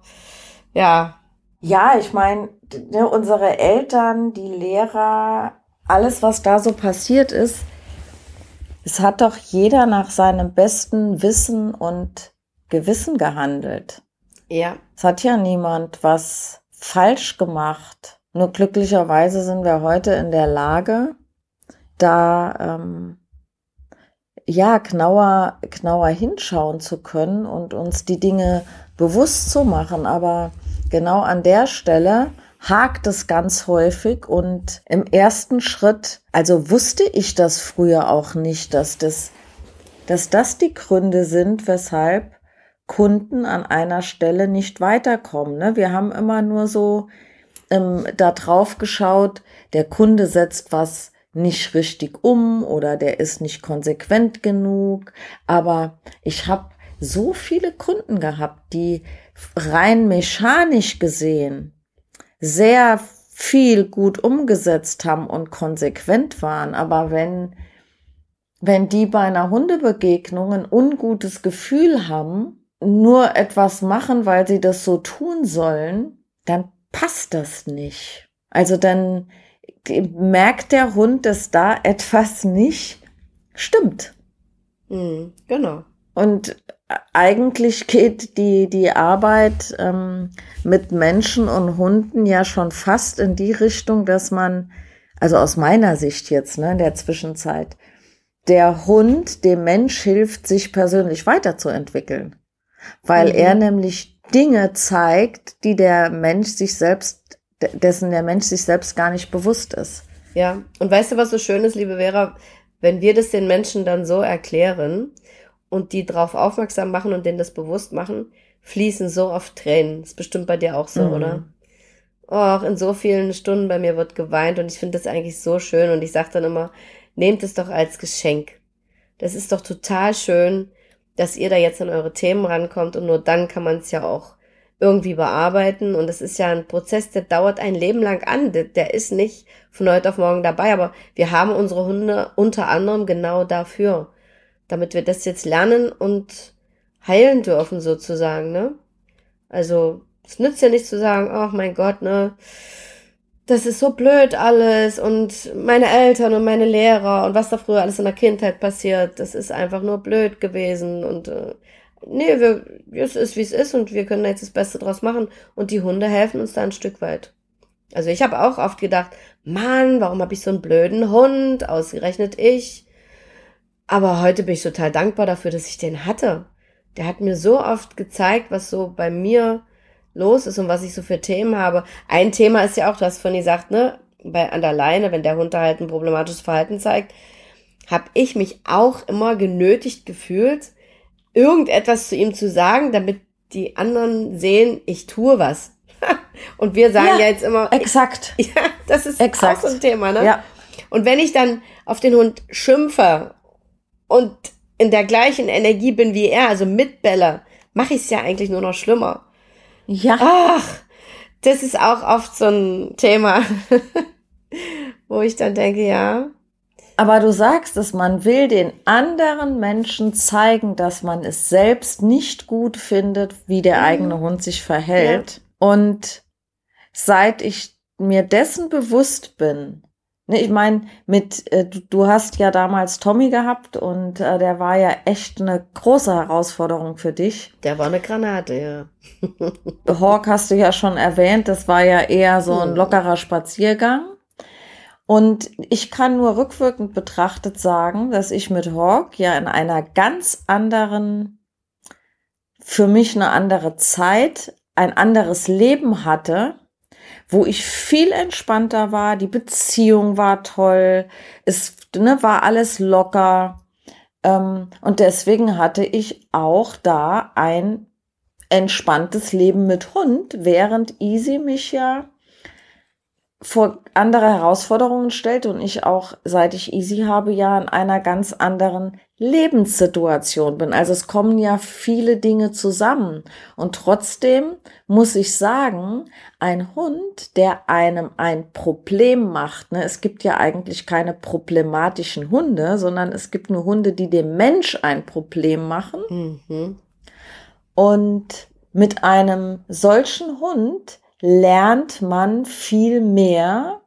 Speaker 3: ja.
Speaker 2: Ja, ich meine, ne, unsere Eltern, die Lehrer, alles, was da so passiert ist, es hat doch jeder nach seinem besten Wissen und Gewissen gehandelt.
Speaker 3: Ja.
Speaker 2: Es hat ja niemand was falsch gemacht. Nur glücklicherweise sind wir heute in der Lage, da ähm, ja genauer, genauer hinschauen zu können und uns die Dinge bewusst zu machen. Aber genau an der Stelle hakt es ganz häufig und im ersten Schritt, also wusste ich das früher auch nicht, dass das, dass das die Gründe sind, weshalb Kunden an einer Stelle nicht weiterkommen. Ne? Wir haben immer nur so ähm, da drauf geschaut, der Kunde setzt was nicht richtig um oder der ist nicht konsequent genug. Aber ich habe so viele Kunden gehabt, die rein mechanisch gesehen sehr viel gut umgesetzt haben und konsequent waren. Aber wenn, wenn die bei einer Hundebegegnung ein ungutes Gefühl haben, nur etwas machen, weil sie das so tun sollen, dann passt das nicht. Also dann merkt der Hund, dass da etwas nicht stimmt.
Speaker 3: Mhm, genau.
Speaker 2: Und eigentlich geht die, die Arbeit ähm, mit Menschen und Hunden ja schon fast in die Richtung, dass man, also aus meiner Sicht jetzt, ne, in der Zwischenzeit, der Hund dem Mensch hilft, sich persönlich weiterzuentwickeln. Weil mhm. er nämlich Dinge zeigt, die der Mensch sich selbst, dessen der Mensch sich selbst gar nicht bewusst ist.
Speaker 3: Ja, und weißt du, was so schön ist, liebe Vera, wenn wir das den Menschen dann so erklären, und die darauf aufmerksam machen und denen das bewusst machen, fließen so oft Tränen. ist bestimmt bei dir auch so, mhm. oder? Och, in so vielen Stunden bei mir wird geweint und ich finde das eigentlich so schön und ich sage dann immer, nehmt es doch als Geschenk. Das ist doch total schön, dass ihr da jetzt an eure Themen rankommt und nur dann kann man es ja auch irgendwie bearbeiten und es ist ja ein Prozess, der dauert ein Leben lang an. Der, der ist nicht von heute auf morgen dabei, aber wir haben unsere Hunde unter anderem genau dafür damit wir das jetzt lernen und heilen dürfen sozusagen, ne? Also, es nützt ja nicht zu sagen, ach mein Gott, ne? Das ist so blöd alles und meine Eltern und meine Lehrer und was da früher alles in der Kindheit passiert, das ist einfach nur blöd gewesen und äh, nee, wir, es ist wie es ist und wir können jetzt das Beste draus machen und die Hunde helfen uns da ein Stück weit. Also ich habe auch oft gedacht, Mann, warum habe ich so einen blöden Hund, ausgerechnet ich. Aber heute bin ich total dankbar dafür, dass ich den hatte. Der hat mir so oft gezeigt, was so bei mir los ist und was ich so für Themen habe. Ein Thema ist ja auch, du hast vorhin gesagt, ne, bei, an der Leine, wenn der Hund da halt ein problematisches Verhalten zeigt, habe ich mich auch immer genötigt gefühlt, irgendetwas zu ihm zu sagen, damit die anderen sehen, ich tue was. (laughs) und wir sagen ja, ja, jetzt immer.
Speaker 2: Exakt. (laughs)
Speaker 3: Ja, das ist exakt. auch so ein Thema, ne?
Speaker 2: Ja.
Speaker 3: Und wenn ich dann auf den Hund schimpfe und in der gleichen Energie bin wie er, also mit Bella, mache ich es ja eigentlich nur noch schlimmer.
Speaker 2: Ja.
Speaker 3: Ach, das ist auch oft so ein Thema, (laughs) wo ich dann denke, ja.
Speaker 2: Aber du sagst es, man will den anderen Menschen zeigen, dass man es selbst nicht gut findet, wie der mhm. eigene Hund sich verhält. Ja. Und seit ich mir dessen bewusst bin, ne, ich meine, mit, äh, du, hast ja damals Tommy gehabt und äh, der war ja echt eine große Herausforderung für dich.
Speaker 3: Der war eine Granate, ja. (laughs)
Speaker 2: Hawk hast du ja schon erwähnt, das war ja eher so ein lockerer Spaziergang. Und ich kann nur rückwirkend betrachtet sagen, dass ich mit Hawk ja in einer ganz anderen, für mich eine andere Zeit, ein anderes Leben hatte, wo ich viel entspannter war, die Beziehung war toll, es ne, war alles locker. Ähm, und deswegen hatte ich auch da ein entspanntes Leben mit Hund, während Easy mich ja vor andere Herausforderungen stellt und ich auch, seit ich Easy habe, ja in einer ganz anderen Lebenssituation bin. Also es kommen ja viele Dinge zusammen. Und trotzdem muss ich sagen, ein Hund, der einem ein Problem macht, ne, es gibt ja eigentlich keine problematischen Hunde, sondern es gibt nur Hunde, die dem Mensch ein Problem machen.
Speaker 3: Mhm.
Speaker 2: Und mit einem solchen Hund lernt man viel mehr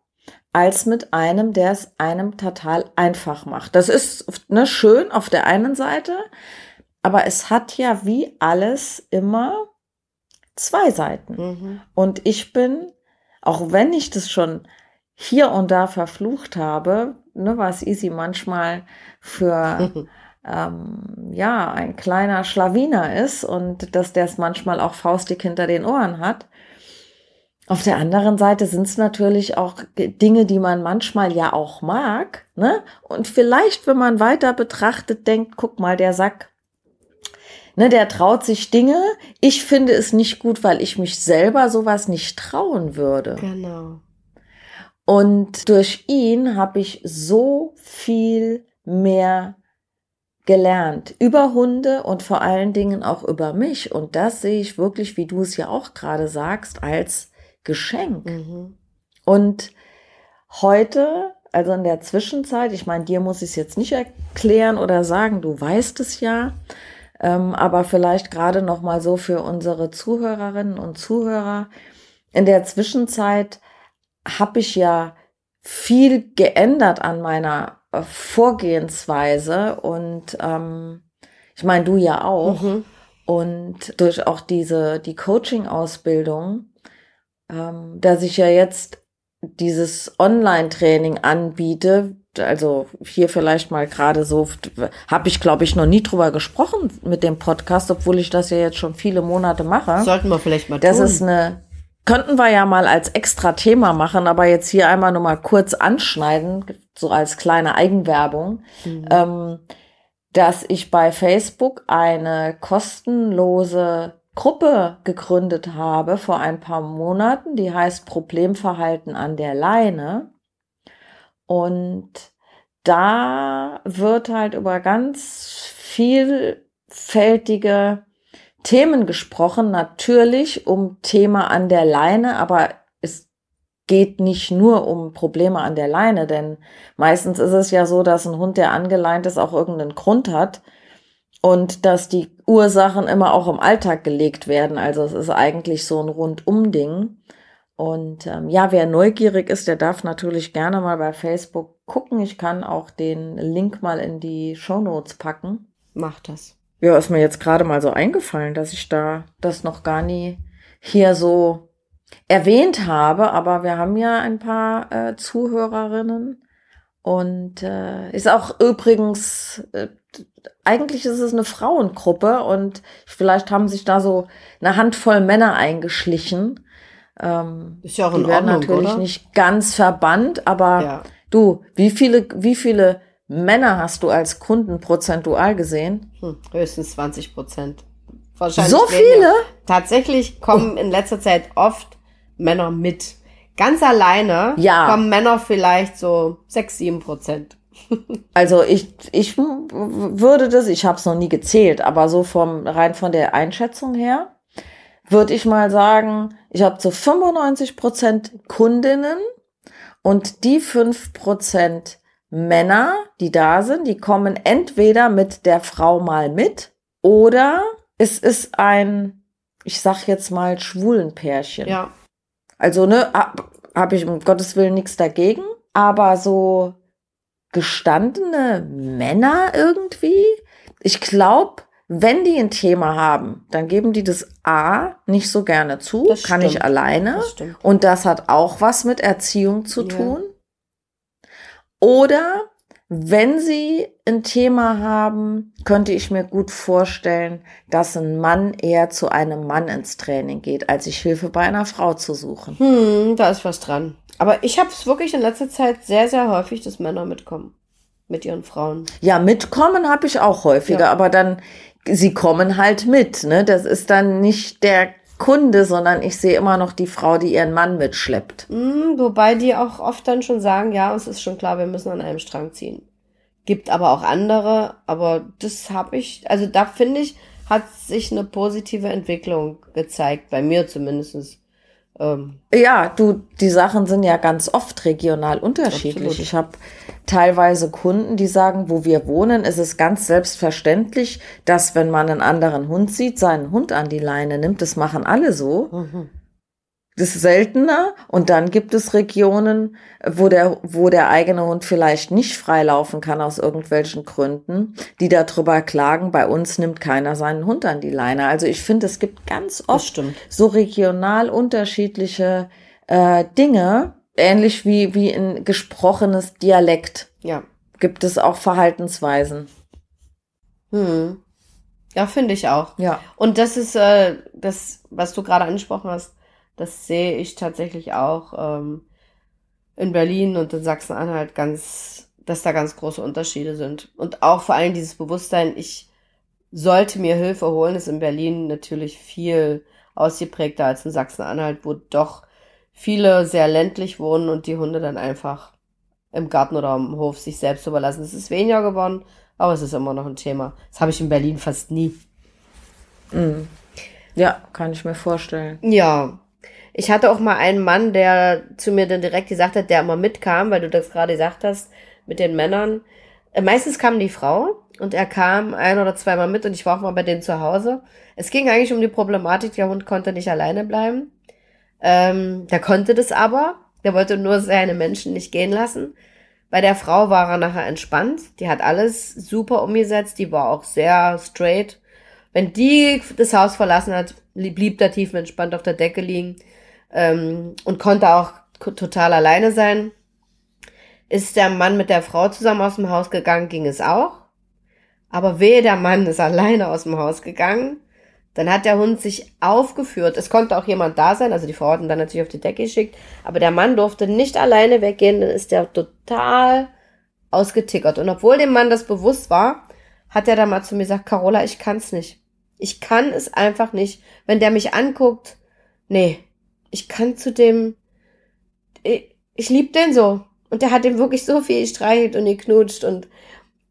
Speaker 2: als mit einem, der es einem total einfach macht. Das ist ne, schön auf der einen Seite, aber es hat ja wie alles immer zwei Seiten.
Speaker 3: Mhm.
Speaker 2: Und ich bin, auch wenn ich das schon hier und da verflucht habe, ne, was Easy manchmal für (laughs) ähm, ja, ein kleiner Schlawiner ist und dass der es manchmal auch faustig hinter den Ohren hat. Auf der anderen Seite sind es natürlich auch Dinge, die man manchmal ja auch mag, ne? Und vielleicht, wenn man weiter betrachtet, denkt, guck mal, der Sack, ne, der traut sich Dinge. Ich finde es nicht gut, weil ich mich selber sowas nicht trauen würde.
Speaker 3: Genau.
Speaker 2: Und durch ihn habe ich so viel mehr gelernt über Hunde und vor allen Dingen auch über mich. Und das sehe ich wirklich, wie du es ja auch gerade sagst, als Geschenk.
Speaker 3: Mhm.
Speaker 2: Und heute, also in der Zwischenzeit, ich meine, dir muss ich es jetzt nicht erklären oder sagen, du weißt es ja, ähm, aber vielleicht gerade noch mal so für unsere Zuhörerinnen und Zuhörer. In der Zwischenzeit habe ich ja viel geändert an meiner äh, Vorgehensweise und ähm, ich meine, du ja auch.
Speaker 3: Mhm.
Speaker 2: Und durch auch diese, die Coaching-Ausbildung, ähm, dass ich ja jetzt dieses Online-Training anbiete, also hier vielleicht mal gerade so, habe ich glaube ich noch nie drüber gesprochen mit dem Podcast, obwohl ich das ja jetzt schon viele Monate mache.
Speaker 3: Sollten wir vielleicht mal
Speaker 2: Das
Speaker 3: tun.
Speaker 2: ist eine, könnten wir ja mal als extra Thema machen, aber jetzt hier einmal nur mal kurz anschneiden, so als kleine Eigenwerbung,
Speaker 3: Mhm.
Speaker 2: ähm, dass ich bei Facebook eine kostenlose Gruppe gegründet habe vor ein paar Monaten, die heißt Problemverhalten an der Leine. Und da wird halt über ganz vielfältige Themen gesprochen, natürlich um Thema an der Leine, aber es geht nicht nur um Probleme an der Leine, denn meistens ist es ja so, dass ein Hund, der angeleint ist, auch irgendeinen Grund hat und dass die Ursachen immer auch im Alltag gelegt werden. Also es ist eigentlich so ein Rundum-Ding. Und ähm, ja, wer neugierig ist, der darf natürlich gerne mal bei Facebook gucken. Ich kann auch den Link mal in die Show Notes packen.
Speaker 3: Mach das.
Speaker 2: Ja, ist mir jetzt gerade mal so eingefallen, dass ich da das noch gar nie hier so erwähnt habe. Aber wir haben ja ein paar äh, Zuhörerinnen. Und äh, ist auch übrigens, äh, eigentlich ist es eine Frauengruppe und vielleicht haben sich da so eine Handvoll Männer eingeschlichen. Ähm,
Speaker 3: Ist ja auch
Speaker 2: die
Speaker 3: in
Speaker 2: werden
Speaker 3: Ordnung,
Speaker 2: natürlich
Speaker 3: oder?
Speaker 2: nicht ganz verbannt, aber
Speaker 3: Ja.
Speaker 2: du, wie viele, wie viele Männer hast du als Kunden prozentual gesehen?
Speaker 3: Hm, höchstens 20 Prozent. Wahrscheinlich
Speaker 2: So viele?
Speaker 3: Tatsächlich kommen in letzter Zeit oft Männer mit. Ganz alleine
Speaker 2: Ja.
Speaker 3: kommen Männer vielleicht so 6, 7 Prozent.
Speaker 2: Also ich, ich würde das, ich habe es noch nie gezählt, aber so vom rein von der Einschätzung her würde ich mal sagen, ich habe zu 95 Prozent Kundinnen und die 5 Prozent Männer, die da sind, die kommen entweder mit der Frau mal mit oder es ist ein, ich sag jetzt mal, schwulen Pärchen.
Speaker 3: Ja.
Speaker 2: Also, ne, ab- habe ich um Gottes Willen nichts dagegen. Aber so gestandene Männer irgendwie, ich glaube, wenn die ein Thema haben, dann geben die das A nicht so gerne zu,
Speaker 3: Das
Speaker 2: kann
Speaker 3: stimmt.
Speaker 2: ich alleine.
Speaker 3: Das.
Speaker 2: Und das hat auch was mit Erziehung zu
Speaker 3: Ja.
Speaker 2: tun. Oder wenn sie ein Thema haben, könnte ich mir gut vorstellen, dass ein Mann eher zu einem Mann ins Training geht, als sich Hilfe bei einer Frau zu suchen.
Speaker 3: Hm, da ist was dran. Aber ich habe es wirklich in letzter Zeit sehr, sehr häufig, dass Männer mitkommen. Mit ihren Frauen.
Speaker 2: Ja, mitkommen habe ich auch häufiger,
Speaker 3: Ja.
Speaker 2: aber dann, sie kommen halt mit, ne? Das ist dann nicht der Kunde, sondern ich sehe immer noch die Frau, die ihren Mann mitschleppt.
Speaker 3: Hm, wobei die auch oft dann schon sagen, ja, uns ist schon klar, wir müssen an einem Strang ziehen. Gibt aber auch andere, aber das habe ich, also da finde ich, hat sich eine positive Entwicklung gezeigt, bei mir zumindest. Ähm,
Speaker 2: Ja, du, die Sachen sind ja ganz oft regional unterschiedlich.
Speaker 3: Absolut.
Speaker 2: Ich habe teilweise Kunden, die sagen, wo wir wohnen, ist es ganz selbstverständlich, dass wenn man einen anderen Hund sieht, seinen Hund an die Leine nimmt. Das machen alle so.
Speaker 3: mhm.
Speaker 2: Das ist seltener. Und dann gibt es Regionen, wo der, wo der eigene Hund vielleicht nicht freilaufen kann aus irgendwelchen Gründen, die darüber klagen, bei uns nimmt keiner seinen Hund an die Leine. Also ich finde, es gibt ganz oft so regional unterschiedliche äh, Dinge, ähnlich wie, wie ein gesprochenes Dialekt,
Speaker 3: Ja.
Speaker 2: gibt es auch Verhaltensweisen.
Speaker 3: Hm. Ja, finde ich auch.
Speaker 2: Ja.
Speaker 3: Und das ist äh, das, was du gerade angesprochen hast, das sehe ich tatsächlich auch ähm, in Berlin und in Sachsen-Anhalt ganz, dass da ganz große Unterschiede sind. Und auch vor allem dieses Bewusstsein, ich sollte mir Hilfe holen, ist in Berlin natürlich viel ausgeprägter als in Sachsen-Anhalt, wo doch viele sehr ländlich wohnen und die Hunde dann einfach im Garten oder am Hof sich selbst überlassen. Es ist weniger geworden, aber es ist immer noch ein Thema. Das habe ich in Berlin fast nie.
Speaker 2: Mhm. Ja, kann ich mir vorstellen.
Speaker 3: Ja. Ich hatte auch mal einen Mann, der zu mir dann direkt gesagt hat, der immer mitkam, weil du das gerade gesagt hast, mit den Männern. Äh, Meistens kam die Frau und er kam ein oder zweimal mit und ich war auch mal bei denen zu Hause. Es ging eigentlich um die Problematik, der Hund konnte nicht alleine bleiben. Ähm, der konnte das aber. Der wollte nur seine Menschen nicht gehen lassen. Bei der Frau war er nachher entspannt. Die hat alles super umgesetzt. Die war auch sehr straight. Wenn die das Haus verlassen hat, blieb der tiefenentspannt auf der Decke liegen ähm, und konnte auch total alleine sein. Ist der Mann mit der Frau zusammen aus dem Haus gegangen, ging es auch. Aber wehe, der Mann ist (laughs) alleine aus dem Haus gegangen. Dann hat der Hund sich aufgeführt. Es konnte auch jemand da sein, also die Frau hat ihn dann natürlich auf die Decke geschickt. Aber der Mann durfte nicht alleine weggehen, dann ist der total ausgetickert. Und obwohl dem Mann das bewusst war, hat er dann mal zu mir gesagt, Carola, ich kann's nicht. Ich kann es einfach nicht. Wenn der mich anguckt, nee, ich kann zu dem, ich, ich lieb den so. Und der hat ihm wirklich so viel gestreichelt und geknutscht und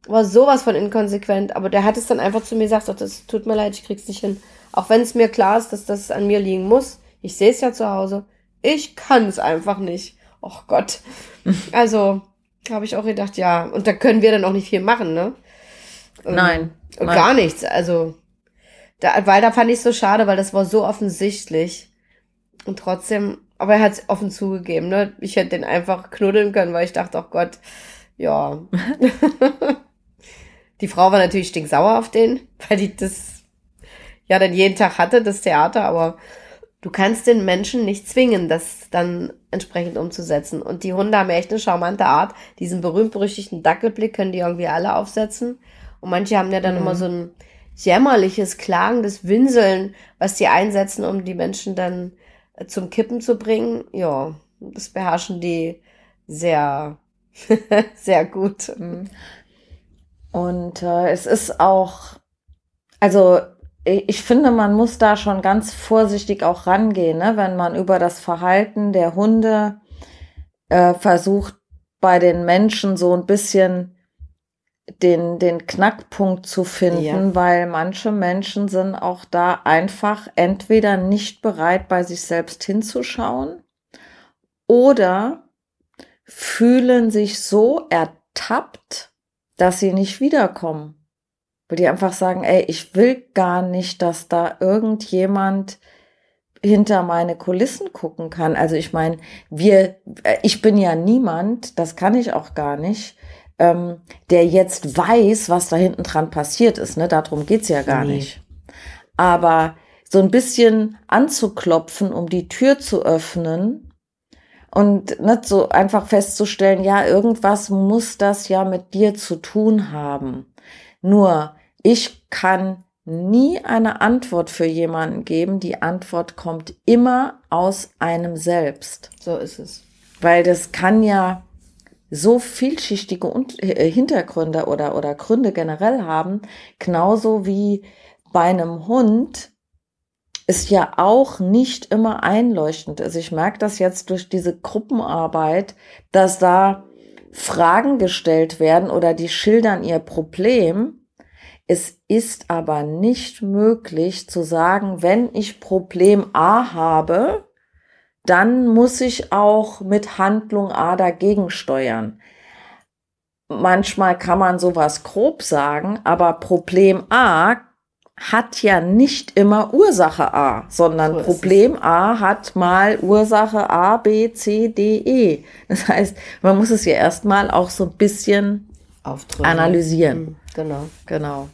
Speaker 3: war sowas von inkonsequent. Aber der hat es dann einfach zu mir gesagt, doch, das tut mir leid, ich krieg's nicht hin. Auch wenn es mir klar ist, dass das an mir liegen muss. Ich sehe es ja zu Hause. Ich kann es einfach nicht. Och Gott. (laughs) Also, habe ich auch gedacht, ja. Und da können wir dann auch nicht viel machen, ne? Ähm,
Speaker 2: Nein.
Speaker 3: und
Speaker 2: Nein.
Speaker 3: Gar nichts. Also, da, weil da fand ich so schade, weil das war so offensichtlich. Und trotzdem, aber er hat es offen zugegeben, ne? Ich hätte den einfach knuddeln können, weil ich dachte, oh Gott, ja. (laughs) die Frau war natürlich stinksauer auf den, weil die das ja dann jeden Tag hatte, das Theater, aber du kannst den Menschen nicht zwingen, das dann entsprechend umzusetzen. Und die Hunde haben echt eine charmante Art. Diesen berühmt-berüchtigten Dackelblick können die irgendwie alle aufsetzen. Und manche haben ja dann
Speaker 2: Mhm.
Speaker 3: immer so ein jämmerliches, klagendes Winseln, was die einsetzen, um die Menschen dann zum Kippen zu bringen. Ja, das beherrschen die sehr, (laughs) sehr gut.
Speaker 2: Mhm. Und äh, es ist auch, also ich finde, man muss da schon ganz vorsichtig auch rangehen, ne? wenn man über das Verhalten der Hunde äh, versucht, bei den Menschen so ein bisschen den, den Knackpunkt zu finden,
Speaker 3: Ja.
Speaker 2: weil manche Menschen sind auch da einfach entweder nicht bereit, bei sich selbst hinzuschauen oder fühlen sich so ertappt, dass sie nicht wiederkommen. Weil die einfach sagen, ey, ich will gar nicht, dass da irgendjemand hinter meine Kulissen gucken kann. Also ich meine, wir, äh, ich bin ja niemand, das kann ich auch gar nicht, ähm, der jetzt weiß, was da hinten dran passiert ist. Ne? Darum geht's ja gar
Speaker 3: Nee.
Speaker 2: nicht. Aber so ein bisschen anzuklopfen, um die Tür zu öffnen und nicht so einfach festzustellen, ja, irgendwas muss das ja mit dir zu tun haben. Nur, ich kann nie eine Antwort für jemanden geben. Die Antwort kommt immer aus einem selbst.
Speaker 3: So ist es.
Speaker 2: Weil das kann ja so vielschichtige Un- äh, Hintergründe oder, oder Gründe generell haben, genauso wie bei einem Hund ist ja auch nicht immer einleuchtend. Also ich merke das jetzt durch diese Gruppenarbeit, dass da Fragen gestellt werden oder die schildern ihr Problem. Es ist aber nicht möglich zu sagen, wenn ich Problem A habe, dann muss ich auch mit Handlung A dagegen steuern. Manchmal kann man sowas grob sagen, aber Problem A hat ja nicht immer Ursache A, sondern
Speaker 3: So
Speaker 2: Problem A hat mal Ursache A, B, C, D, E. Das heißt, man muss es ja erstmal auch so ein bisschen
Speaker 3: Aufdrücken.
Speaker 2: analysieren.
Speaker 3: Mhm, Genau.
Speaker 2: Genau.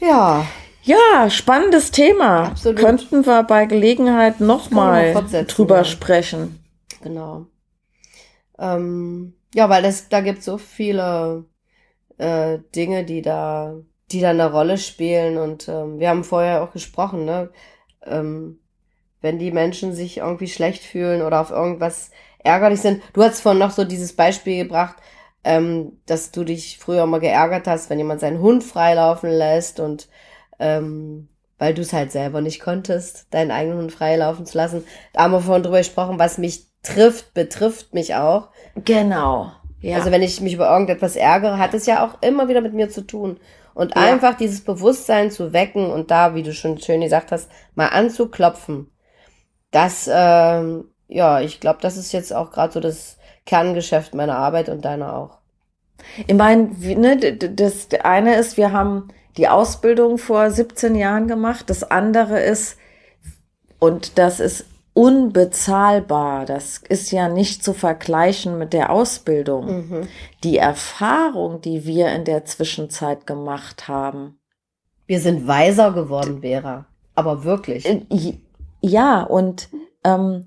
Speaker 3: Ja,
Speaker 2: Ja, spannendes Thema.
Speaker 3: Absolut.
Speaker 2: Könnten wir bei Gelegenheit nochmal drüber
Speaker 3: ja.
Speaker 2: sprechen.
Speaker 3: genau. Ähm, ja, weil das, da gibt so viele äh, Dinge, die da, die da eine Rolle spielen. Und ähm, wir haben vorher auch gesprochen, ne? Ähm, wenn die Menschen sich irgendwie schlecht fühlen oder auf irgendwas ärgerlich sind. Du hast vorhin noch so dieses Beispiel gebracht, ähm, dass du dich früher mal geärgert hast, wenn jemand seinen Hund freilaufen lässt und ähm, weil du es halt selber nicht konntest, deinen eigenen Hund freilaufen zu lassen. Da haben wir vorhin drüber gesprochen, was mich trifft, betrifft mich auch.
Speaker 2: Genau. Ja.
Speaker 3: Also wenn ich mich über irgendetwas ärgere, hat es ja auch immer wieder mit mir zu tun. Und
Speaker 2: Ja.
Speaker 3: einfach dieses Bewusstsein zu wecken und da, wie du schon schön gesagt hast, mal anzuklopfen. Das, ähm, ja, ich glaube, das ist jetzt auch gerade so das Kerngeschäft meiner Arbeit und deiner auch.
Speaker 2: Ich meine, ne, das eine ist, wir haben die Ausbildung vor 17 Jahren gemacht. Das andere ist, und das ist unbezahlbar, das ist ja nicht zu vergleichen mit der Ausbildung.
Speaker 3: Mhm.
Speaker 2: Die Erfahrung, die wir in der Zwischenzeit gemacht haben.
Speaker 3: Wir sind weiser geworden, Vera. Aber wirklich.
Speaker 2: Äh, Ja, und ähm,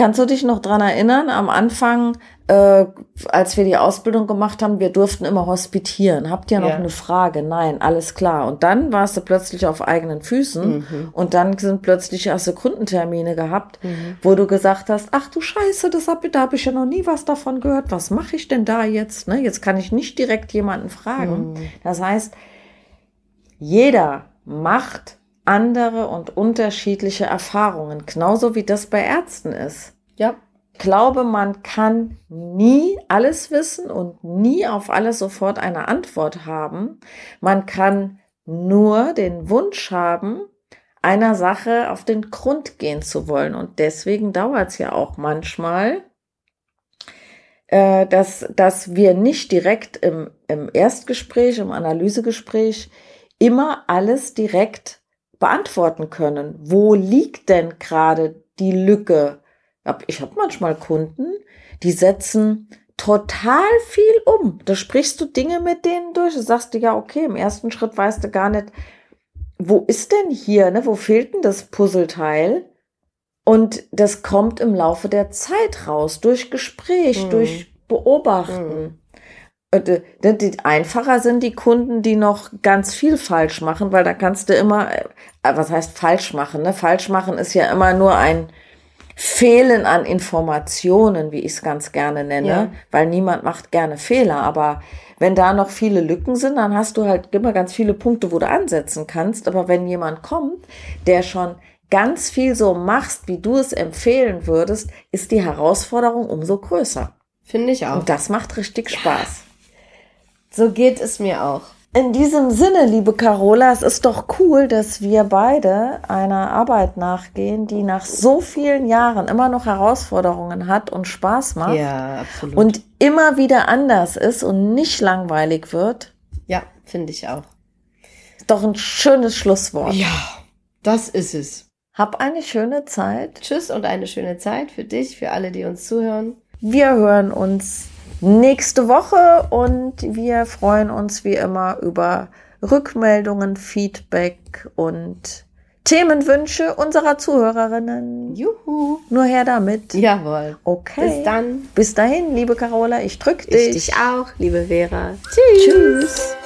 Speaker 2: kannst du dich noch dran erinnern, am Anfang, äh, als wir die Ausbildung gemacht haben, wir durften immer hospitieren. Habt ihr noch
Speaker 3: Ja.
Speaker 2: eine Frage? Nein, alles klar. Und dann warst du plötzlich auf eigenen Füßen
Speaker 3: Mhm.
Speaker 2: und dann sind plötzlich erste Kundentermine gehabt,
Speaker 3: Mhm.
Speaker 2: wo du gesagt hast, ach du Scheiße, das hab, da habe ich ja noch nie was davon gehört. Was mache ich denn da jetzt? Ne? Jetzt kann ich nicht direkt jemanden fragen.
Speaker 3: Mhm.
Speaker 2: Das heißt, jeder macht andere und unterschiedliche Erfahrungen, genauso wie das bei Ärzten ist.
Speaker 3: Ja.
Speaker 2: Ich glaube, man kann nie alles wissen und nie auf alles sofort eine Antwort haben. Man kann nur den Wunsch haben, einer Sache auf den Grund gehen zu wollen. Und deswegen dauert es ja auch manchmal, äh, dass, dass wir nicht direkt im, im Erstgespräch, im Analysegespräch immer alles direkt beantworten können. Wo liegt denn gerade die Lücke? Ich habe manchmal Kunden, die setzen total viel um. Da sprichst du Dinge mit denen durch. Da sagst du ja, okay, im ersten Schritt weißt du gar nicht, wo ist denn hier, ne? Wo fehlt denn das Puzzleteil? Und das kommt im Laufe der Zeit raus, durch Gespräch,
Speaker 3: Mhm.
Speaker 2: durch Beobachten. Die einfacher sind die Kunden, die noch ganz viel falsch machen, weil da kannst du immer, äh, was heißt falsch machen? Ne? Falsch machen ist ja immer nur ein Fehlen an Informationen, wie ich es ganz gerne nenne,
Speaker 3: Ja.
Speaker 2: weil niemand macht gerne Fehler. Aber wenn da noch viele Lücken sind, dann hast du halt immer ganz viele Punkte, wo du ansetzen kannst. Aber wenn jemand kommt, der schon ganz viel so machst, wie du es empfehlen würdest, ist die Herausforderung umso größer.
Speaker 3: Finde ich auch.
Speaker 2: Und das macht richtig Spaß.
Speaker 3: So geht es mir auch.
Speaker 2: In diesem Sinne, liebe Carola, es ist doch cool, dass wir beide einer Arbeit nachgehen, die nach so vielen Jahren immer noch Herausforderungen hat und Spaß macht
Speaker 3: Ja, absolut.
Speaker 2: und immer wieder anders ist und nicht langweilig wird.
Speaker 3: ja, finde ich auch.
Speaker 2: Ist Doch ein schönes Schlusswort.
Speaker 3: Ja, das ist es.
Speaker 2: Hab eine schöne Zeit.
Speaker 3: Tschüss und eine schöne Zeit für dich, für alle, die uns zuhören.
Speaker 2: Wir hören uns nächste Woche und wir freuen uns wie immer über Rückmeldungen, Feedback und Themenwünsche unserer Zuhörerinnen.
Speaker 3: Juhu.
Speaker 2: Nur her damit.
Speaker 3: Jawohl.
Speaker 2: Okay.
Speaker 3: Bis dann.
Speaker 2: Bis dahin, liebe Carola, ich drück
Speaker 3: Ich
Speaker 2: dich.
Speaker 3: dich auch, liebe Vera. Tschüss.
Speaker 2: Tschüss.